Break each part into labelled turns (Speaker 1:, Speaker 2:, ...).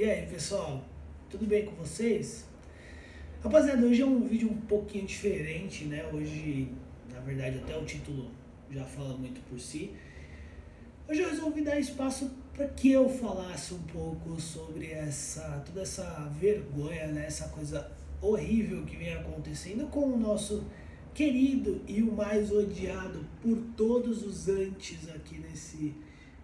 Speaker 1: E aí, pessoal, tudo bem com vocês? Rapaziada, hoje é um vídeo um pouquinho diferente, né? Hoje, na verdade, até o título já fala muito por si. Hoje eu resolvi dar espaço para que eu falasse um pouco sobre essa toda essa vergonha, né? Essa coisa horrível que vem acontecendo com o nosso querido e o mais odiado por todos os antes aqui nesse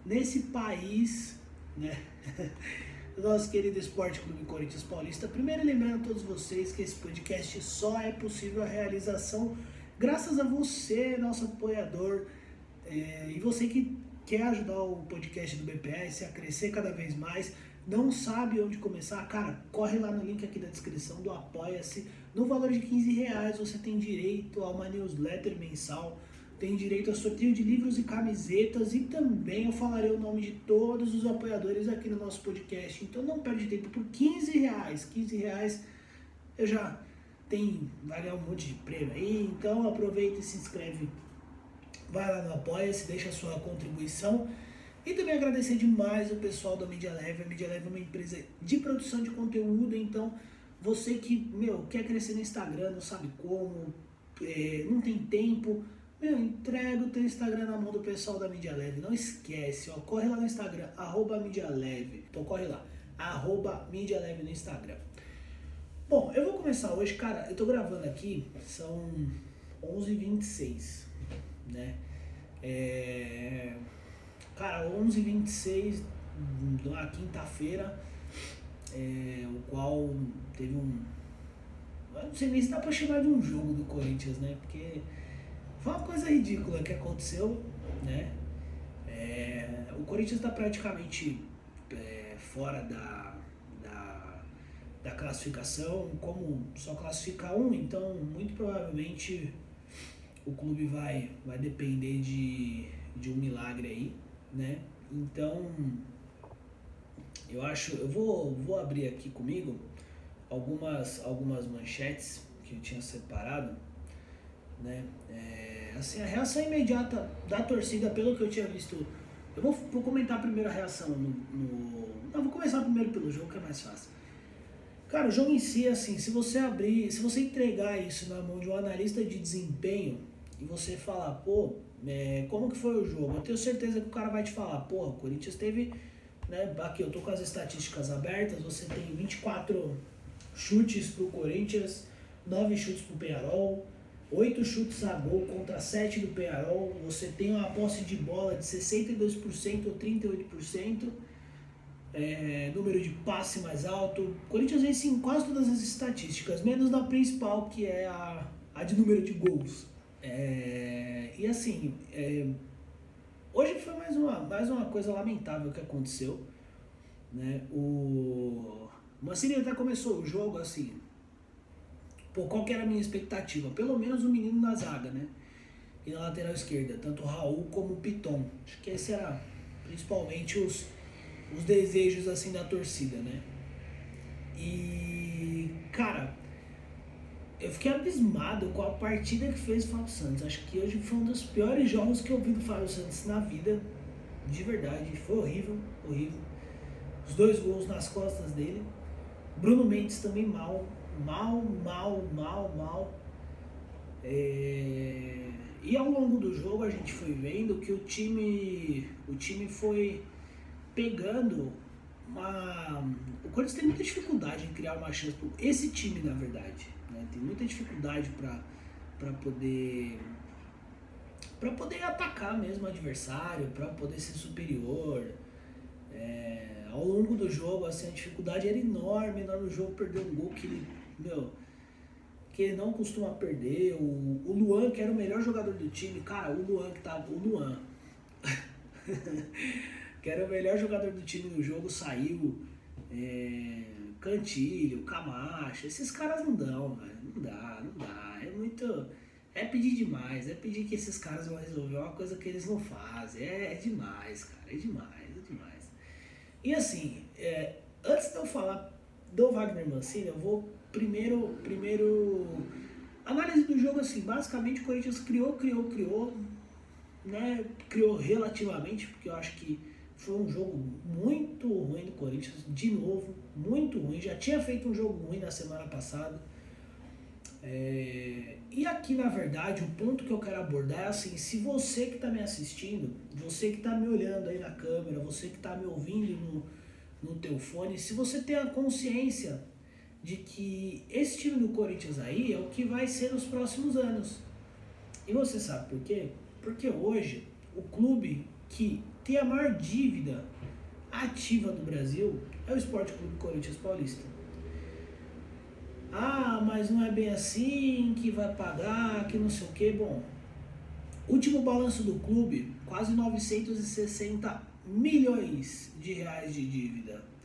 Speaker 1: nesse país, né? nosso querido Esporte Clube Corinthians Paulista. Primeiro, lembrando a todos vocês que esse podcast só é possível a realização graças a você, nosso apoiador, é, e você que quer ajudar o podcast do BPS a crescer cada vez mais, não sabe onde começar, cara, corre lá no link aqui da descrição do Apoia-se. No valor de 15 reais você tem direito a uma newsletter mensal tem direito a sorteio de livros e camisetas e também eu falarei o nome de todos os apoiadores aqui no nosso podcast. Então não perde tempo por 15 reais. 15 reais eu já tenho, vai ganhar um monte de prêmio aí. Então aproveita e se inscreve. Vai lá no Apoia-se, deixa a sua contribuição. E também agradecer demais o pessoal da Media Leve. A Media Leve é uma empresa de produção de conteúdo, então você que, meu, quer crescer no Instagram, não sabe como, é, não tem tempo, meu, entrega o teu Instagram na mão do pessoal da Mídia Leve. Não esquece, ó. Corre lá no Instagram, arroba Mídia Leve. Então corre lá, arroba Mídia Leve no Instagram. Bom, eu vou começar hoje, cara, eu tô gravando aqui, são 11h26, né? É... Cara, 11h26 na quinta-feira, é, o qual teve um... Eu não sei nem se dá pra chamar de um jogo do Corinthians, né? Porque foi uma coisa ridícula que aconteceu, né? É, o Corinthians está praticamente é, fora da, da, da, classificação, como só classifica um, então muito provavelmente o clube vai, vai depender de, de um milagre aí, né? Então eu acho, eu vou, vou abrir aqui comigo algumas, algumas manchetes que eu tinha separado né? É, assim, a reação imediata da torcida, pelo que eu tinha visto. Eu vou, vou comentar primeiro a reação no, no. Não, vou começar primeiro pelo jogo, que é mais fácil. Cara, o jogo em si, assim, se você abrir, se você entregar isso na mão de um analista de desempenho e você falar, pô, é, como que foi o jogo? Eu tenho certeza que o cara vai te falar, porra, o Corinthians teve, né, aqui eu tô com as estatísticas abertas, você tem 24 chutes pro Corinthians, 9 chutes pro Penharol, 8 chutes a gol contra 7 do Penarol, você tem uma posse de bola de 62% ou 38%, é, número de passe mais alto. O Corinthians vence em quase todas as estatísticas, menos na principal, que é a, a de número de gols. É, e assim, é, hoje foi mais uma, mais uma coisa lamentável que aconteceu. Né? O Mancini até começou o jogo assim, Pô, qual que era a minha expectativa? Pelo menos o um menino na zaga, né? E na lateral esquerda, tanto o Raul como o Piton. Acho que esse era principalmente os, os desejos assim da torcida, né? E, cara, eu fiquei abismado com a partida que fez o Fábio Santos. Acho que hoje foi um dos piores jogos que eu vi do Fábio Santos na vida. De verdade, foi horrível, horrível. Os dois gols nas costas dele. Bruno Mendes também mal mal, mal, mal, mal. É... E ao longo do jogo a gente foi vendo que o time, o time foi pegando uma. O Corinthians tem muita dificuldade em criar uma chance. Esse time, na verdade, né? tem muita dificuldade para poder para poder atacar mesmo o adversário, para poder ser superior. É, ao longo do jogo, assim, a dificuldade era enorme, enorme. O jogo perdeu um gol que ele meu, que não costuma perder. O, o Luan, que era o melhor jogador do time, cara, o Luan que tava. O Luan. que era o melhor jogador do time no jogo, saiu. É, Cantilho, Camacho, esses caras não dão, velho. Não dá, não dá. É muito. É pedir demais, é pedir que esses caras vão resolver uma coisa que eles não fazem. É, é demais, cara, é demais, é demais. E assim, é, antes de eu falar do Wagner Mancini, eu vou primeiro, primeiro análise do jogo assim, basicamente o Corinthians criou, criou, criou, né? Criou relativamente, porque eu acho que foi um jogo muito ruim do Corinthians, de novo, muito ruim. Já tinha feito um jogo ruim na semana passada. É, e aqui, na verdade, o ponto que eu quero abordar é assim: se você que está me assistindo, você que está me olhando aí na câmera, você que está me ouvindo no, no teu fone, se você tem a consciência de que esse time do Corinthians aí é o que vai ser nos próximos anos. E você sabe por quê? Porque hoje o clube que tem a maior dívida ativa do Brasil é o Esporte Clube Corinthians Paulista. Ah, mas não é bem assim, que vai pagar, que não sei o que. Bom, último balanço do clube, quase 960 milhões de reais de dívida.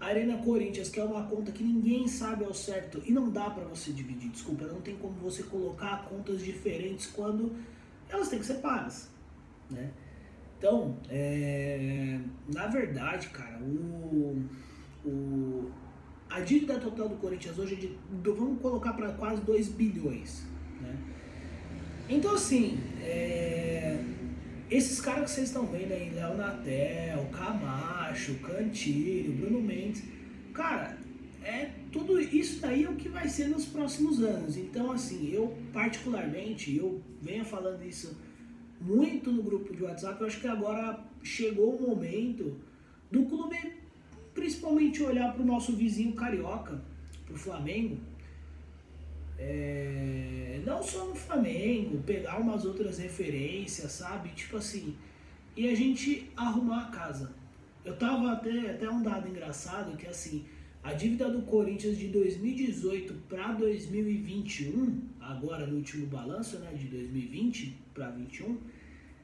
Speaker 1: Arena Corinthians, que é uma conta que ninguém sabe ao certo e não dá para você dividir, desculpa, não tem como você colocar contas diferentes quando elas têm que ser pagas, né? Então, é, na verdade, cara, o, o, a dívida total do Corinthians hoje é de, vamos colocar para quase 2 bilhões, né? Então, assim, é, esses caras que vocês estão vendo aí, Léo Natel, Camacho, Cantilho, Bruno Mendes, cara, é tudo isso daí é o que vai ser nos próximos anos. Então, assim, eu particularmente, eu venho falando isso muito no grupo de WhatsApp, eu acho que agora chegou o momento do clube principalmente olhar para o nosso vizinho carioca, para o Flamengo, é, não só no Flamengo, pegar umas outras referências, sabe? Tipo assim, e a gente arrumar a casa. Eu tava até, até um dado engraçado que assim, a dívida do Corinthians de 2018 para 2021, agora no último balanço, né, de 2020 para 21,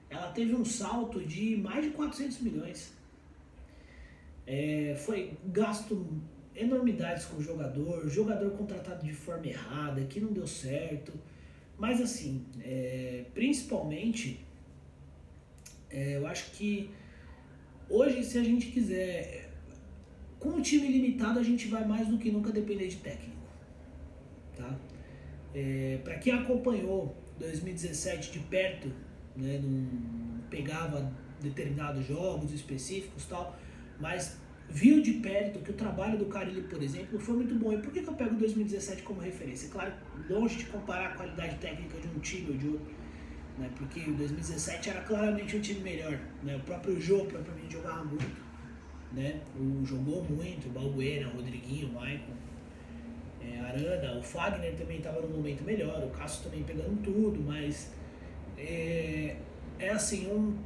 Speaker 1: ela teve um salto de mais de 400 milhões. É, foi gasto enormidades com o jogador, jogador contratado de forma errada, que não deu certo. Mas assim, é, principalmente, é, eu acho que hoje, se a gente quiser, com o time limitado, a gente vai mais do que nunca depender de técnico. Tá? É, Para quem acompanhou 2017 de perto, né, não pegava determinados jogos específicos tal, mas viu de perto que o trabalho do Carilli, por exemplo, foi muito bom. E por que, que eu pego 2017 como referência? Claro, longe de comparar a qualidade técnica de um time ou de outro, né? porque o 2017 era claramente um time melhor. Né? O próprio jogo, propriamente, jogava muito. Né? O, jogou muito, o Balbuena, o Rodriguinho, o Maicon, é, Arana, o Fagner também estava no momento melhor, o Cássio também pegando tudo, mas é, é assim, um,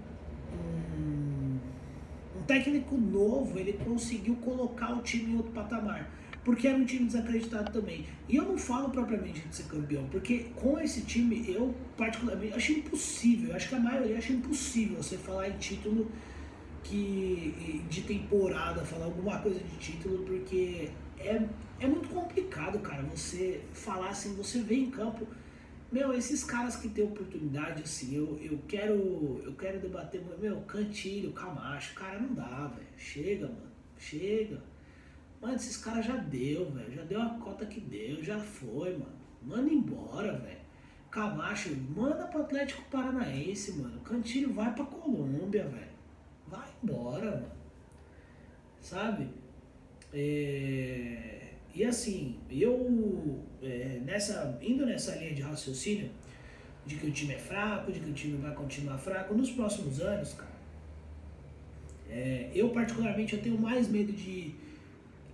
Speaker 1: técnico novo, ele conseguiu colocar o time em outro patamar. Porque era um time desacreditado também. E eu não falo propriamente de ser campeão, porque com esse time eu particularmente acho impossível, acho que a maioria acha impossível você falar em título que de temporada, falar alguma coisa de título, porque é, é muito complicado, cara, você falar assim, você vê em campo meu, esses caras que têm oportunidade, assim, eu, eu quero eu quero debater, meu, Cantilho, Camacho, cara, não dá, velho. Chega, mano. Chega. Mano, esses caras já deu, velho. Já deu a cota que deu, já foi, mano. Manda embora, velho. Camacho, manda pro Atlético Paranaense, mano. Cantilho vai pra Colômbia, velho. Vai embora, mano. Sabe? É... E assim, eu é, nessa, indo nessa linha de raciocínio, de que o time é fraco, de que o time vai continuar fraco, nos próximos anos, cara, é, eu particularmente eu tenho mais medo de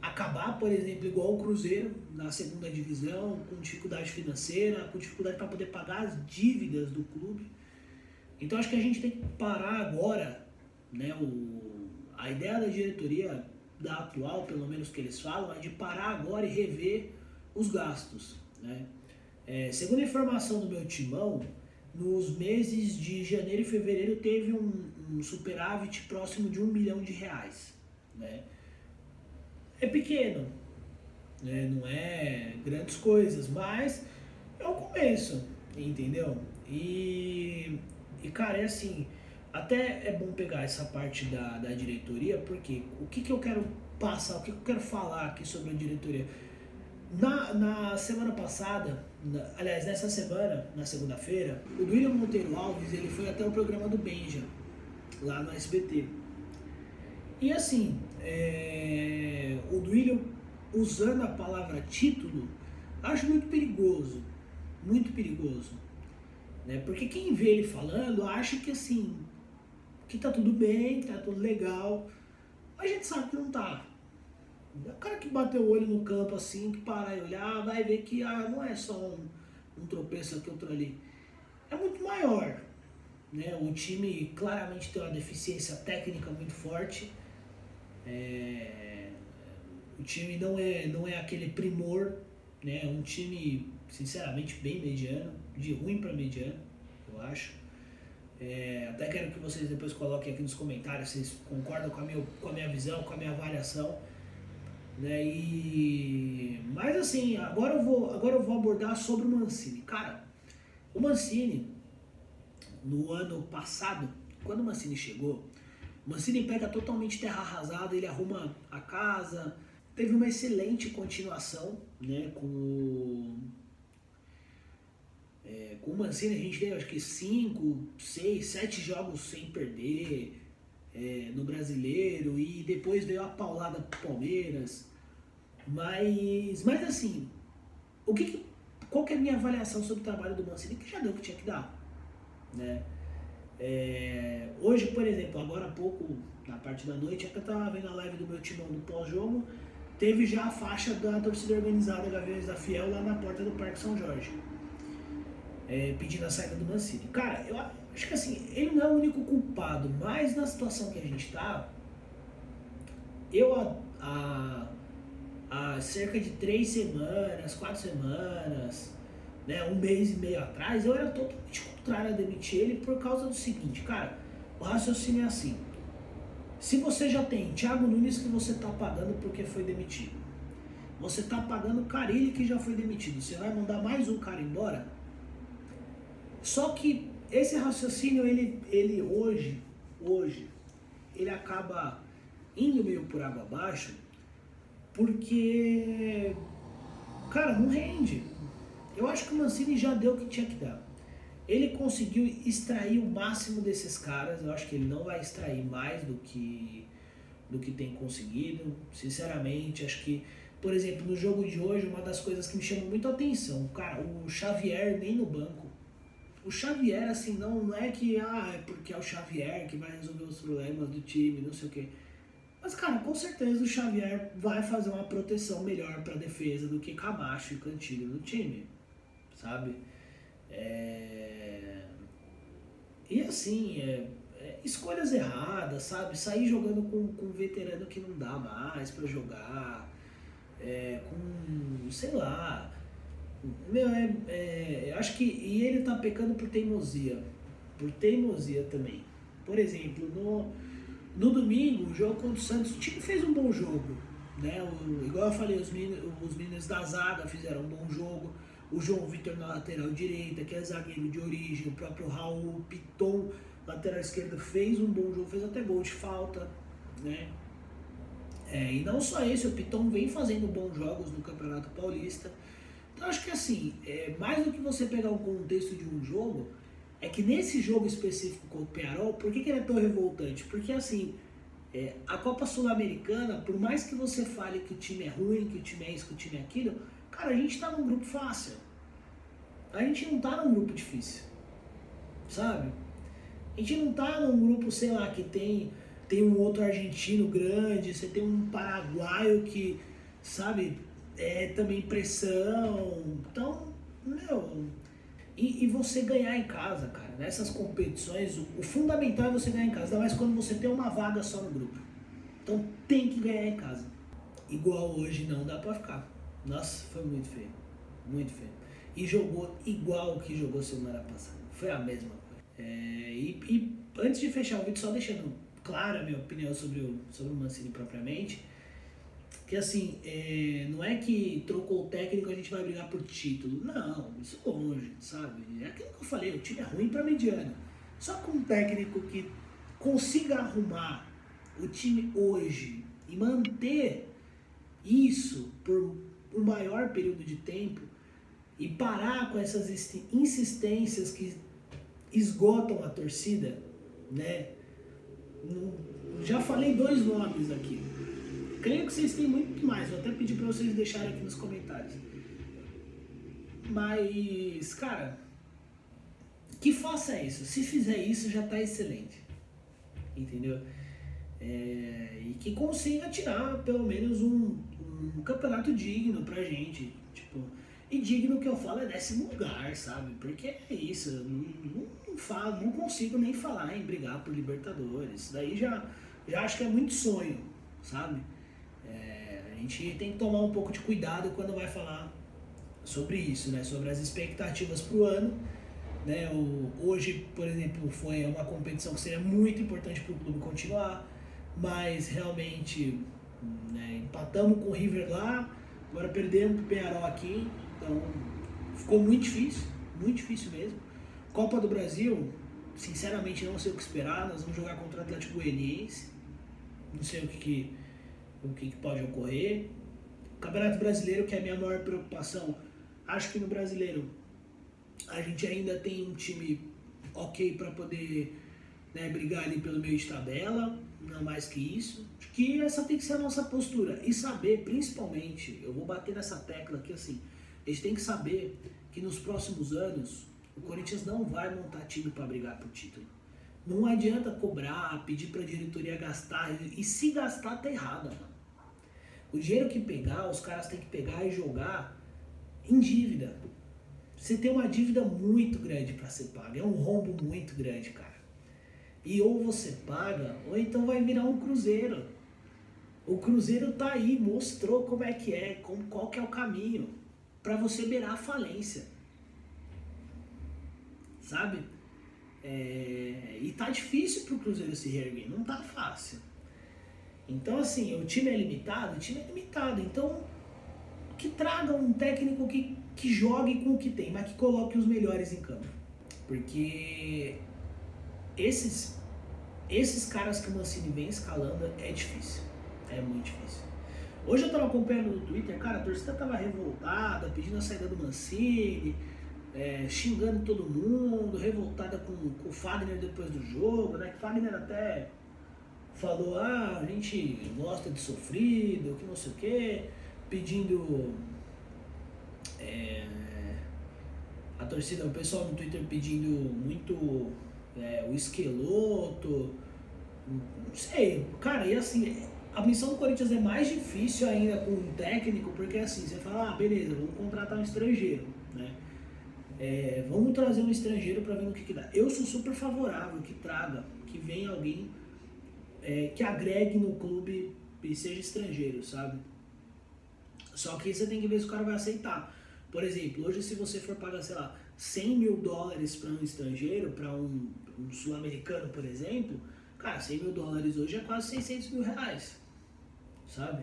Speaker 1: acabar, por exemplo, igual o Cruzeiro na segunda divisão, com dificuldade financeira, com dificuldade para poder pagar as dívidas do clube. Então acho que a gente tem que parar agora, né, o, a ideia da diretoria da atual, pelo menos que eles falam, é de parar agora e rever os gastos. Né? É, segundo a informação do meu timão, nos meses de janeiro e fevereiro teve um, um superávit próximo de um milhão de reais. Né? É pequeno, né? não é grandes coisas, mas é o começo, entendeu? E, e cara, é assim, até é bom pegar essa parte da, da diretoria, porque o que, que eu quero passar, o que, que eu quero falar aqui sobre a diretoria? Na, na semana passada, na, aliás, nessa semana, na segunda-feira, o William Monteiro Alves ele foi até o programa do Benja, lá no SBT. E assim, é, o Duílio usando a palavra título, acho muito perigoso, muito perigoso. Né? Porque quem vê ele falando acha que assim, que tá tudo bem, que tá tudo legal. A gente sabe que não tá. O cara que bateu o olho no campo assim, que parar e olhar, vai ver que ah, não é só um, um tropeço aqui, outro ali. É muito maior. Né? O time claramente tem uma deficiência técnica muito forte. É... O time não é, não é aquele primor, né? É um time, sinceramente, bem mediano, de ruim para mediano, eu acho. É, até quero que vocês depois coloquem aqui nos comentários se vocês concordam com a minha, com a minha visão, com a minha avaliação. Né? E, mas assim, agora eu, vou, agora eu vou abordar sobre o Mancini. Cara, o Mancini, no ano passado, quando o Mancini chegou, o Mancini pega totalmente terra arrasada, ele arruma a casa, teve uma excelente continuação né, com o é, com o Mancini a gente teve acho que 5, 6, 7 jogos sem perder é, no brasileiro e depois veio a paulada pro Palmeiras. Mas, mas assim, o que, que qual que é a minha avaliação sobre o trabalho do Mancini? Que já deu o que tinha que dar. Né? É, hoje, por exemplo, agora há pouco, na parte da noite, eu tava vendo a live do meu timão do pós-jogo, teve já a faixa da torcida organizada Gaviões da Fiel lá na porta do Parque São Jorge é, pedindo a saída do Mancini. Cara, eu acho que assim, ele não é o único culpado, mas na situação que a gente tá, eu há, há, cerca de três semanas, quatro semanas, né, um mês e meio atrás, eu era totalmente contrário a demitir ele por causa do seguinte, cara, o raciocínio é assim. Se você já tem Thiago Nunes que você está pagando porque foi demitido, você está pagando Carilli que já foi demitido, você vai mandar mais um cara embora? Só que esse raciocínio, ele, ele hoje, hoje, ele acaba indo meio por água abaixo, porque, cara, não rende. Eu acho que o Mancini já deu o que tinha que dar. Ele conseguiu extrair o máximo desses caras. Eu acho que ele não vai extrair mais do que do que tem conseguido. Sinceramente, acho que, por exemplo, no jogo de hoje, uma das coisas que me chamou muito a atenção, cara, o Xavier nem no banco o Xavier, assim, não, não é que ah, é porque é o Xavier que vai resolver os problemas do time, não sei o quê. Mas, cara, com certeza o Xavier vai fazer uma proteção melhor para defesa do que Camacho e Cantilho no time, sabe? É... E assim, é, é, escolhas erradas, sabe? Sair jogando com, com um veterano que não dá mais para jogar, é, com, sei lá, meu, é, é, acho que. E ele tá pecando por teimosia. Por teimosia também. Por exemplo, no, no domingo, o jogo contra o Santos, o time fez um bom jogo. Né? O, igual eu falei, os meninos, os meninos da zaga fizeram um bom jogo. O João Vitor na lateral direita, que é zagueiro de origem, o próprio Raul Piton, lateral esquerdo, fez um bom jogo, fez até gol de falta. Né? É, e não só esse, o Piton vem fazendo bons jogos no Campeonato Paulista. Então acho que assim, é, mais do que você pegar o contexto de um jogo, é que nesse jogo específico com o Pearol, por que, que ele é tão revoltante? Porque assim, é, a Copa Sul-Americana, por mais que você fale que o time é ruim, que o time é isso, que o time é aquilo, cara, a gente tá num grupo fácil. A gente não tá num grupo difícil. Sabe? A gente não tá num grupo, sei lá, que tem, tem um outro argentino grande, você tem um paraguaio que, sabe, é, também pressão. Então, meu. E, e, você ganhar em casa, cara. Nessas competições, o, o, fundamental é você ganhar em casa, ainda mais quando você tem uma vaga só no grupo. Então tem que ganhar em casa. Igual hoje não dá pra ficar. Nossa, foi muito feio. Muito feio. E jogou igual que jogou semana passada. Foi a mesma coisa. É, e, e, antes de fechar o vídeo, só deixando clara a minha opinião sobre o, sobre o Mancini propriamente que assim, é, não é que trocou o técnico a gente vai brigar por título. Não, isso longe, sabe? É aquilo que eu falei, o time é ruim para mediano. Só com um técnico que consiga arrumar o time hoje e manter isso por um maior período de tempo e parar com essas insistências que esgotam a torcida, né? Já falei dois nomes aqui. Creio que vocês têm muito mais, vou até pedir para vocês deixarem aqui nos comentários. Mas, cara, que faça isso. Se fizer isso, já está excelente. Entendeu? É, e que consiga tirar pelo menos um, um campeonato digno pra gente. Tipo, e digno que eu falo é décimo lugar, sabe? Porque é isso, não, não, falo, não consigo nem falar em brigar por Libertadores. Isso daí já, já acho que é muito sonho, sabe? É, a gente tem que tomar um pouco de cuidado quando vai falar sobre isso, né? Sobre as expectativas pro ano. Né? O, hoje, por exemplo, foi uma competição que seria muito importante para o clube continuar, mas realmente né, empatamos com o River lá, agora perdemos o Penharol aqui, então ficou muito difícil, muito difícil mesmo. Copa do Brasil, sinceramente não sei o que esperar, nós vamos jogar contra o Atlético Goianiense, não sei o que, que o que, que pode ocorrer. Campeonato Brasileiro, que é a minha maior preocupação, acho que no Brasileiro a gente ainda tem um time ok para poder né, brigar ali pelo meio de tabela, não mais que isso. Acho que essa tem que ser a nossa postura. E saber, principalmente, eu vou bater nessa tecla aqui assim, a gente tem que saber que nos próximos anos o Corinthians não vai montar time para brigar por título. Não adianta cobrar, pedir para a diretoria gastar, e se gastar tá errado, mano. O dinheiro que pegar, os caras têm que pegar e jogar em dívida. Você tem uma dívida muito grande para ser paga, é um rombo muito grande, cara. E ou você paga, ou então vai virar um cruzeiro. O cruzeiro tá aí, mostrou como é que é, como, qual que é o caminho para você beirar a falência. Sabe? É, e tá difícil pro Cruzeiro se reerguer, não tá fácil. Então, assim, o time é limitado, o time é limitado. Então, que traga um técnico que, que jogue com o que tem, mas que coloque os melhores em campo. Porque esses, esses caras que o Mancini vem escalando é difícil. É muito difícil. Hoje eu tava acompanhando no Twitter, cara, a torcida tava revoltada, pedindo a saída do Mancini, é, xingando todo mundo, revoltada com, com o Fagner depois do jogo, né? Que Fagner até falou, ah, a gente gosta de sofrido, que não sei o quê pedindo. É, a torcida, o pessoal no Twitter pedindo muito é, o esqueloto. Não sei, cara, e assim, a missão do Corinthians é mais difícil ainda com um técnico, porque assim, você fala, ah, beleza, vamos contratar um estrangeiro, né? É, vamos trazer um estrangeiro para ver no que, que dá. Eu sou super favorável que traga, que venha alguém é, que agregue no clube e seja estrangeiro, sabe? Só que você tem que ver se o cara vai aceitar. Por exemplo, hoje se você for pagar, sei lá, 100 mil dólares para um estrangeiro, para um, um sul-americano, por exemplo, cara, 100 mil dólares hoje é quase 600 mil reais, sabe?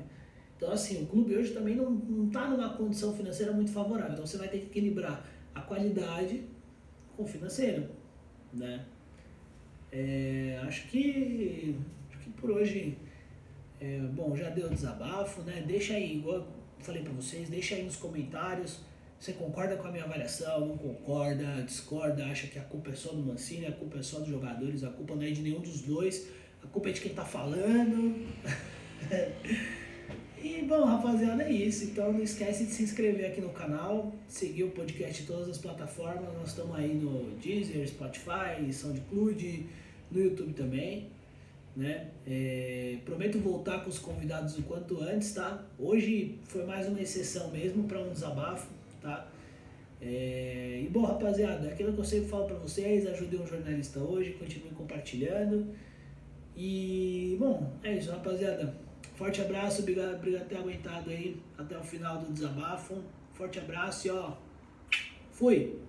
Speaker 1: Então, assim, o clube hoje também não, não tá numa condição financeira muito favorável. Então, você vai ter que equilibrar a qualidade com o financeiro, né? É, acho que por hoje, é, bom, já deu desabafo, né? Deixa aí, igual falei para vocês, deixa aí nos comentários. Você concorda com a minha avaliação? Não concorda? Discorda? Acha que a culpa é só do Mancini? A culpa é só dos jogadores? A culpa não é de nenhum dos dois? A culpa é de quem tá falando? e bom, rapaziada, é isso. Então não esquece de se inscrever aqui no canal, seguir o podcast em todas as plataformas. Nós estamos aí no Deezer, Spotify, SoundCloud, no YouTube também né? É, prometo voltar com os convidados o quanto antes, tá? Hoje foi mais uma exceção mesmo para um desabafo, tá? É, e bom, rapaziada, aquilo que eu sempre falo para vocês, ajudei um jornalista hoje, continue compartilhando. E bom, é isso, rapaziada. Forte abraço, obrigado, obrigado por ter aguentado aí até o final do desabafo. Forte abraço e ó, fui!